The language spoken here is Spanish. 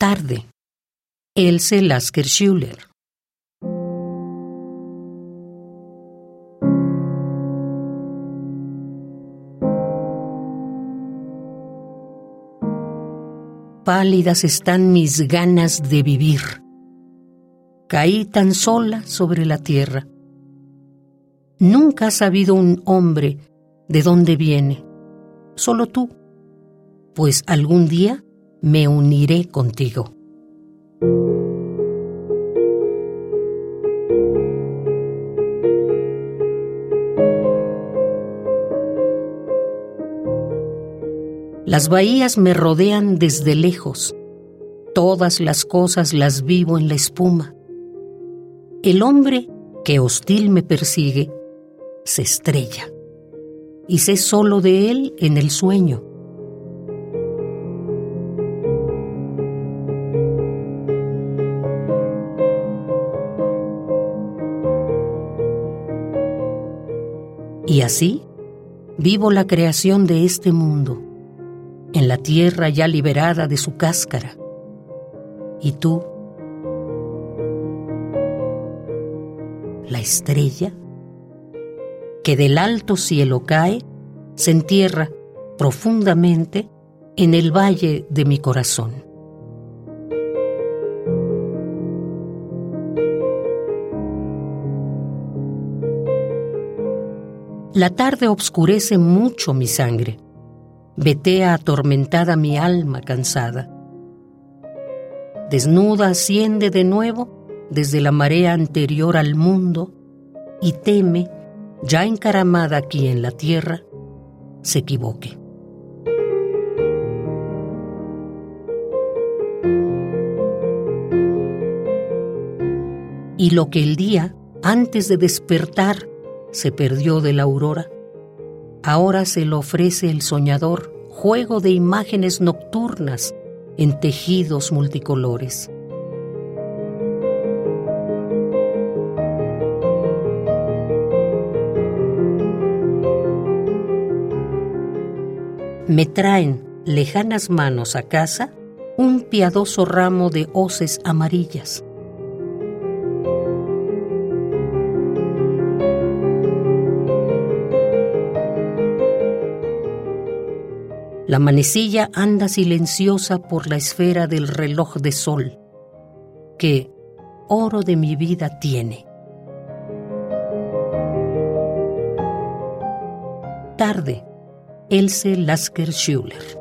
Tarde. Else Lasker Schuller. Pálidas están mis ganas de vivir. Caí tan sola sobre la tierra. Nunca has sabido un hombre de dónde viene, solo tú, pues algún día me uniré contigo. Las bahías me rodean desde lejos. Todas las cosas las vivo en la espuma. El hombre que hostil me persigue se estrella. Y sé solo de él en el sueño. Y así vivo la creación de este mundo en la tierra ya liberada de su cáscara. Y tú, la estrella, que del alto cielo cae, se entierra profundamente en el valle de mi corazón. La tarde obscurece mucho mi sangre vetea atormentada mi alma cansada. Desnuda asciende de nuevo desde la marea anterior al mundo y teme, ya encaramada aquí en la tierra, se equivoque. Y lo que el día, antes de despertar, se perdió de la aurora, Ahora se lo ofrece el soñador, juego de imágenes nocturnas en tejidos multicolores. Me traen lejanas manos a casa un piadoso ramo de hoces amarillas La manecilla anda silenciosa por la esfera del reloj de sol, que oro de mi vida tiene. Tarde, Else Lasker Schuller.